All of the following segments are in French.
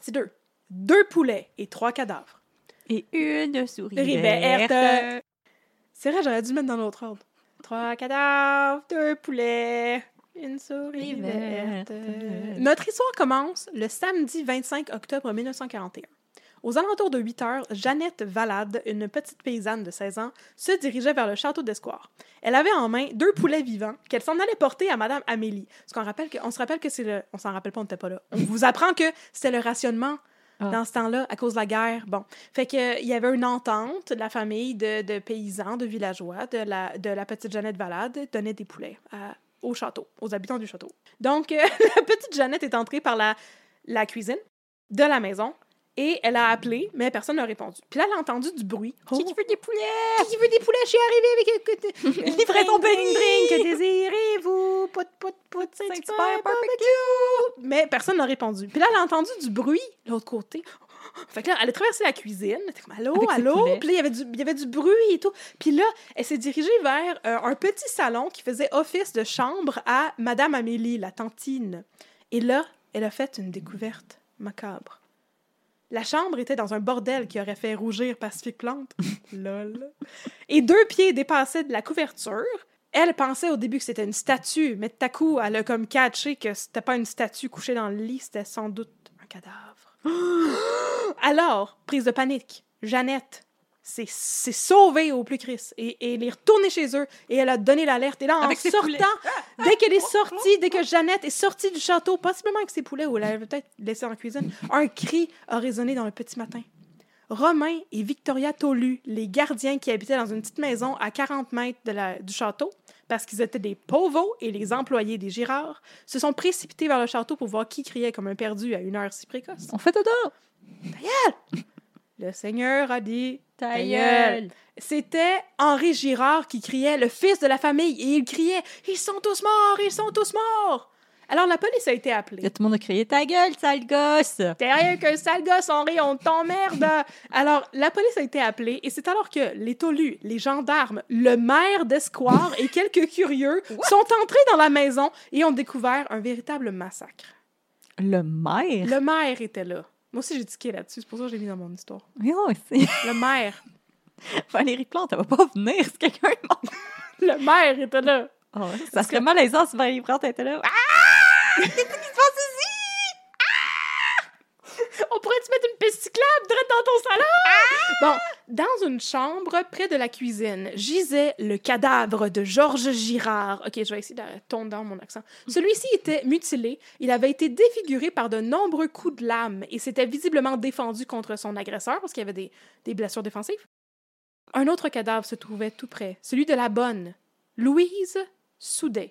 Partie 2. Deux poulets et trois cadavres. Et une souris verte. C'est vrai, j'aurais dû mettre dans l'autre ordre. Trois cadavres, deux poulets, une souris verte. Notre histoire commence le samedi 25 octobre 1941. Aux alentours de 8 heures, Jeannette Valade, une petite paysanne de 16 ans, se dirigeait vers le château d'Escoir. Elle avait en main deux poulets vivants qu'elle s'en allait porter à Madame Amélie. Parce qu'on rappelle que, on se rappelle que c'est le, on s'en rappelle pas, on n'était pas là. On vous apprend que c'était le rationnement Ah. dans ce temps-là à cause de la guerre. Bon, fait que il y avait une entente de la famille de, de paysans, de villageois, de la, de la petite Jeannette Valade, donnait des poulets à- au château, aux habitants du château. Donc, euh, la petite Jeannette est entrée par la, la cuisine de la maison et elle a appelé, mais personne n'a répondu. Puis là, elle a entendu du bruit. Qui veut des poulets? Qui veut des poulets? Je suis arrivée avec... Livraison bénie! drink, que désirez-vous? Pout, pout, pout, Saint-Hubert barbecue! Mais personne n'a répondu. Puis là, elle a entendu du bruit de l'autre côté. Fait que là, elle a traversé la cuisine. Elle était comme allô, Avec allô? Puis là, il y avait du, il y avait du bruit et tout. Puis là, elle s'est dirigée vers euh, un petit salon qui faisait office de chambre à Madame Amélie, la tantine. Et là, elle a fait une découverte macabre. La chambre était dans un bordel qui aurait fait rougir Pacifique Plante. Lol. Et deux pieds dépassaient de la couverture. Elle pensait au début que c'était une statue, mais tout à coup, elle a comme catché que c'était pas une statue couchée dans le lit, c'était sans doute un cadavre. Alors, prise de panique, Jeannette s'est s'est sauvée au plus Chris et, et elle est retournée chez eux et elle a donné l'alerte. Et là, en Avec sortant, dès qu'elle est sortie, dès que Jeannette est sortie du château, possiblement avec ses poulets ou elle l'avait peut-être laissé en cuisine, un cri a résonné dans le petit matin. Romain et Victoria Tolu, les gardiens qui habitaient dans une petite maison à 40 mètres de la- du château, parce qu'ils étaient des pauvres et les employés des Girards, se sont précipités vers le château pour voir qui criait comme un perdu à une heure si précoce. On fait dodo! Le Seigneur a dit Ta gueule. C'était Henri Girard qui criait, le fils de la famille, et il criait Ils sont tous morts, ils sont tous morts Alors la police a été appelée. Tout le monde a crié Ta gueule, sale gosse! T'es rien qu'un sale gosse, Henri, on t'emmerde. Alors, la police a été appelée et c'est alors que les Tolus, les gendarmes, le maire d'Escoire et quelques curieux sont entrés dans la maison et ont découvert un véritable massacre. Le maire? Le maire était là. Moi aussi, j'ai tiqué là-dessus, c'est pour ça que j'ai mis dans mon histoire. Oui. Le maire. Valérie Plante, elle va pas venir si quelqu'un est mort. Le maire était là. Oh, ça serait malaisant si Valérie Plante était là. Ah! Qu'est-ce qui se passe ici? On pourrait-tu mettre une piste cyclable direct dans ton salon? Bon, dans une chambre près de la cuisine, gisait le cadavre de Georges Girard. OK, je vais essayer de tourner dans mon accent. Celui-ci était mutilé. Il avait été défiguré par de nombreux coups de lame et s'était visiblement défendu contre son agresseur parce qu'il avait des, blessures défensives. Un autre cadavre se trouvait tout près, celui de la bonne, Louise Soudet.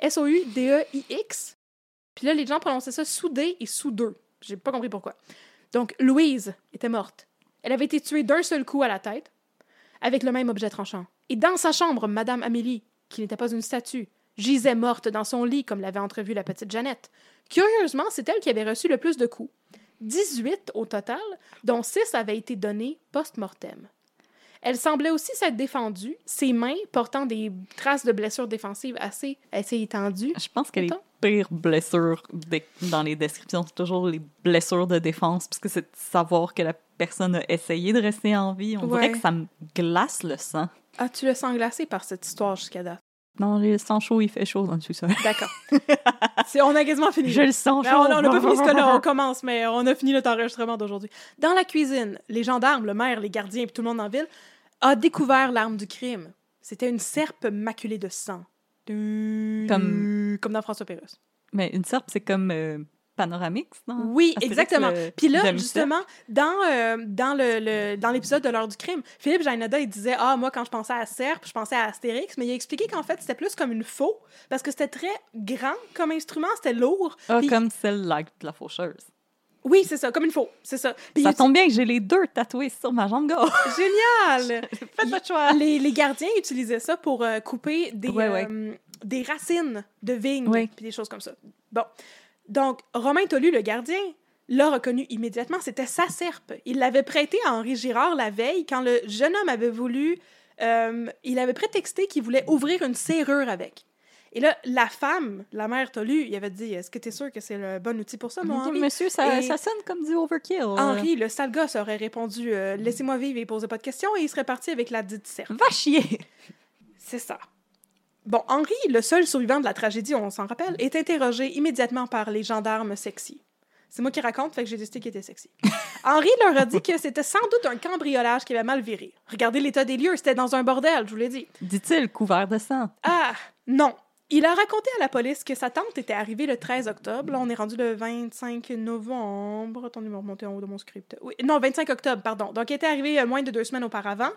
S-O-U-D-E-I-X. Puis là, les gens prononçaient ça Soudet et Soudeux. J'ai pas compris pourquoi. Donc, Louise était morte. Elle avait été tuée d'un seul coup à la tête, avec le même objet tranchant. Et dans sa chambre, Madame Amélie, qui n'était pas une statue, gisait morte dans son lit, comme l'avait entrevu la petite Jeannette. Curieusement, c'est elle qui avait reçu le plus de coups. 18 au total, dont 6 avaient été donnés post-mortem. Elle semblait aussi s'être défendue, ses mains portant des traces de blessures défensives assez, assez étendues. Je pense que les Attends. Pires blessures dans les descriptions, c'est toujours les blessures de défense, parce que c'est de savoir que la personne a essayé de rester en vie. On Ouais. dirait que ça me glace le sang. Ah, tu le sens glacé par cette histoire jusqu'à date? Non, le sang chaud, il fait chaud dans le sous-sol. D'accord. On a quasiment fini. Je le sens chaud. on n'a pas fini ce cas-là, on commence, mais on a fini notre enregistrement d'aujourd'hui. Dans la cuisine, les gendarmes, le maire, les gardiens et tout le monde en ville a découvert l'arme du crime. C'était une serpe maculée de sang. Comme- Comme dans François Pérusse. Mais une serpe, c'est comme euh, panoramique, non? Oui, Astérix, exactement. le Puis là, justement, dans, euh, dans le, le- dans l'épisode de l'heure du crime, Philippe Jainada, il disait Ah, moi, quand je pensais à Serpe, je pensais à Astérix, mais il a expliqué qu'en fait, c'était plus comme une faux, parce que c'était très grand comme instrument, c'était lourd. Ah, Puis- comme celle-là de la faucheuse. Oui, c'est ça, comme une faux, c'est ça. Puis Ça il- tombe bien que j'ai les deux tatoués sur ma jambe gauche. Génial! Faites votre choix. les, les gardiens utilisaient ça pour euh, couper des, Ouais, ouais. euh, des racines de vignes, Ouais. puis des choses comme ça. Bon. Donc, Romain Tolu, le gardien, l'a reconnu immédiatement. C'était sa serpe. Il l'avait prêté à Henri Girard la veille quand le jeune homme avait voulu. euh, il avait prétexté qu'il voulait ouvrir une serrure avec. Et là, la femme, la mère Tolu, il avait dit Est-ce que tu es sûr que c'est le bon outil pour ça, mon Henri? Monsieur, ça, Et- ça sonne comme du overkill. Henri, le sale gosse, aurait répondu euh, Laissez-moi vivre et posez pas de questions, et il serait parti avec la dite serpe. Va chier. C'est ça. Bon, Henri, le seul survivant de la tragédie, on s'en rappelle, est interrogé immédiatement par les gendarmes sexy. C'est moi qui raconte, fait que j'ai décidé qu'il était sexy. Henri leur a dit que c'était sans doute un cambriolage qui avait mal viré. Regardez l'état des lieux, c'était dans un bordel, je vous l'ai dit. Dit-il, couvert de sang. Ah, non. Il a raconté à la police que sa tante était arrivée le 13 octobre. Là, on est rendu le 25 novembre. Attendez, me remonter en haut de mon script. Oui, non, 25 octobre, pardon. Donc, il était arrivé euh, moins de deux semaines auparavant.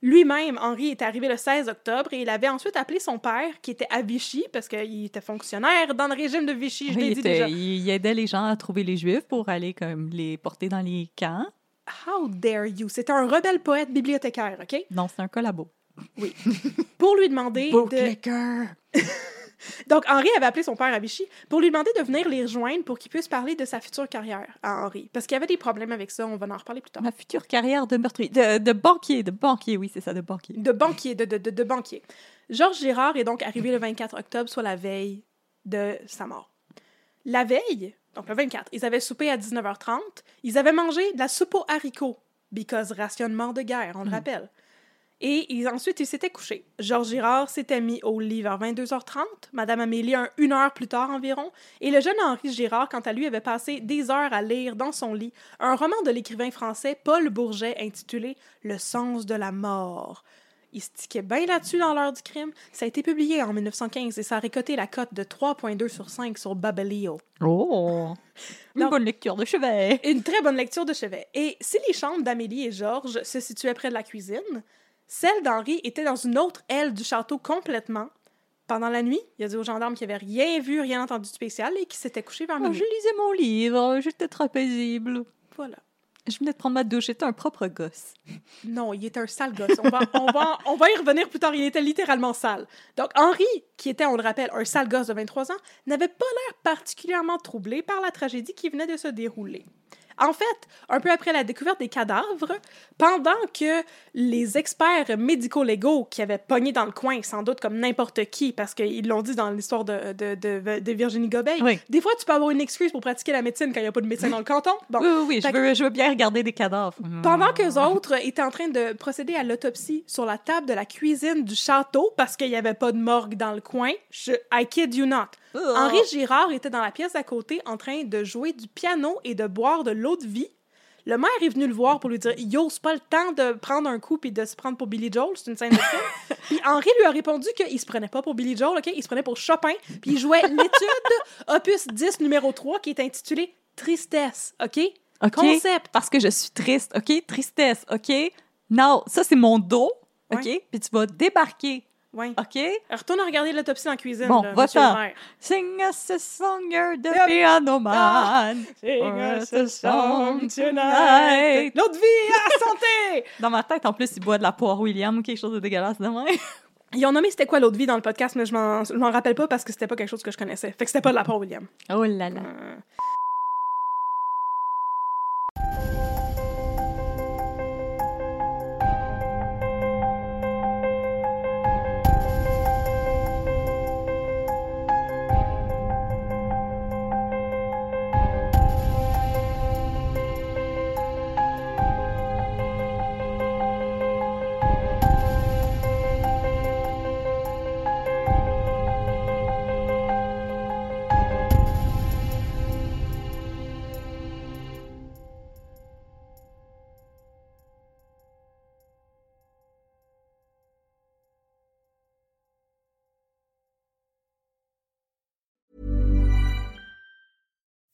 Lui-même, Henri, était arrivé le 16 octobre et il avait ensuite appelé son père, qui était à Vichy, parce qu'il était fonctionnaire dans le régime de Vichy, je Oui, l'ai il, dit était- déjà. il aidait les gens à trouver les Juifs pour aller comme les porter dans les camps. How dare you? C'était un rebelle poète bibliothécaire, OK? Non, c'est un collabo. Pour lui demander de... Donc, Henri avait appelé son père à Vichy pour lui demander de venir les rejoindre pour qu'il puisse parler de sa future carrière à Henri. Parce qu'il y avait des problèmes avec ça, on va en reparler plus tard. Ma future carrière de meurtrier. De, de banquier, de banquier, oui, c'est ça, de banquier. De banquier, de, de, de, de banquier. Georges Girard est donc arrivé le 24 octobre, soit la veille de sa mort. La veille, donc le 24, ils avaient soupé à 19h30. Ils avaient mangé de la soupe aux haricots, because rationnement de guerre, on le rappelle. Et ils- ensuite, ils s'étaient couchés. Georges Girard s'était mis au lit vers 22h30, Madame Amélie un- une heure plus tard environ, et le jeune Henri Girard, quant à lui, avait passé des heures à lire dans son lit un roman de l'écrivain français Paul Bourget intitulé Le sens de la mort. Il se tiquait bien là-dessus dans l'heure du crime. Ça a été publié en 1915 et ça a récoté la cote de 3,2 sur 5 sur Babelio. Oh! Une bonne lecture de chevet. Une très bonne lecture de chevet. Et si les chambres d'Amélie et Georges se situaient près de la cuisine, celle d'Henri était dans une autre aile du château complètement. Pendant la nuit, il a dit aux gendarmes qu'il n'avait rien vu, rien entendu de spécial et qu'il s'était couché vers Oh, minuit. je lisais mon livre, j'étais très paisible. Voilà. Je venais de prendre ma douche, j'étais un propre gosse. Non, il était un sale gosse. On va, on, va, on va y revenir plus tard. Il était littéralement sale. Donc, Henri, qui était, on le rappelle, un sale gosse de 23 ans, n'avait pas l'air particulièrement troublé par la tragédie qui venait de se dérouler. En fait, un peu après la découverte des cadavres, pendant que les experts médico-légaux qui avaient pogné dans le coin, sans doute comme n'importe qui, parce qu'ils l'ont dit dans l'histoire de, de, de- de Virginie Gobeil, Oui. des fois, tu peux avoir une excuse pour pratiquer la médecine quand il n'y a pas de médecin dans le canton. Bon, Oui, oui, oui, je que- veux, je veux bien regarder des cadavres. pendant qu'eux autres étaient en train de procéder à l'autopsie sur la table de la cuisine du château parce qu'il n'y avait pas de morgue dans le coin, je, I kid you not. Oh. Henri Girard était dans la pièce d'à côté en train de jouer du piano et de boire de l'eau de vie. Le maire est venu le voir pour lui dire Yo, c'est pas le temps de prendre un coup puis de se prendre pour Billy Joel, c'est une scène de film. puis Henri lui a répondu qu'il se prenait pas pour Billy Joel, OK? Il se prenait pour Chopin, puis il jouait l'étude opus 10 numéro 3 qui est intitulée Tristesse, OK? OK? Concept. Parce que je suis triste, OK? Tristesse, OK? Non, ça, c'est mon dos, OK? Ouais. Puis tu vas débarquer, Ouais. OK? Retourne à regarder l'autopsie en cuisine. Bon, va-t'en. Sing us a song, you're the Yep. piano man. Sing us a song tonight. L'autre vie à santé! Dans ma tête, en plus, il boit de la poire William ou quelque chose de dégueulasse de même. Ils ont nommé c'était quoi l'autre vie dans le podcast, mais je m'en rappelle pas parce que c'était pas quelque chose que je connaissais. Fait que c'était pas de la part William. Oh là là. Euh,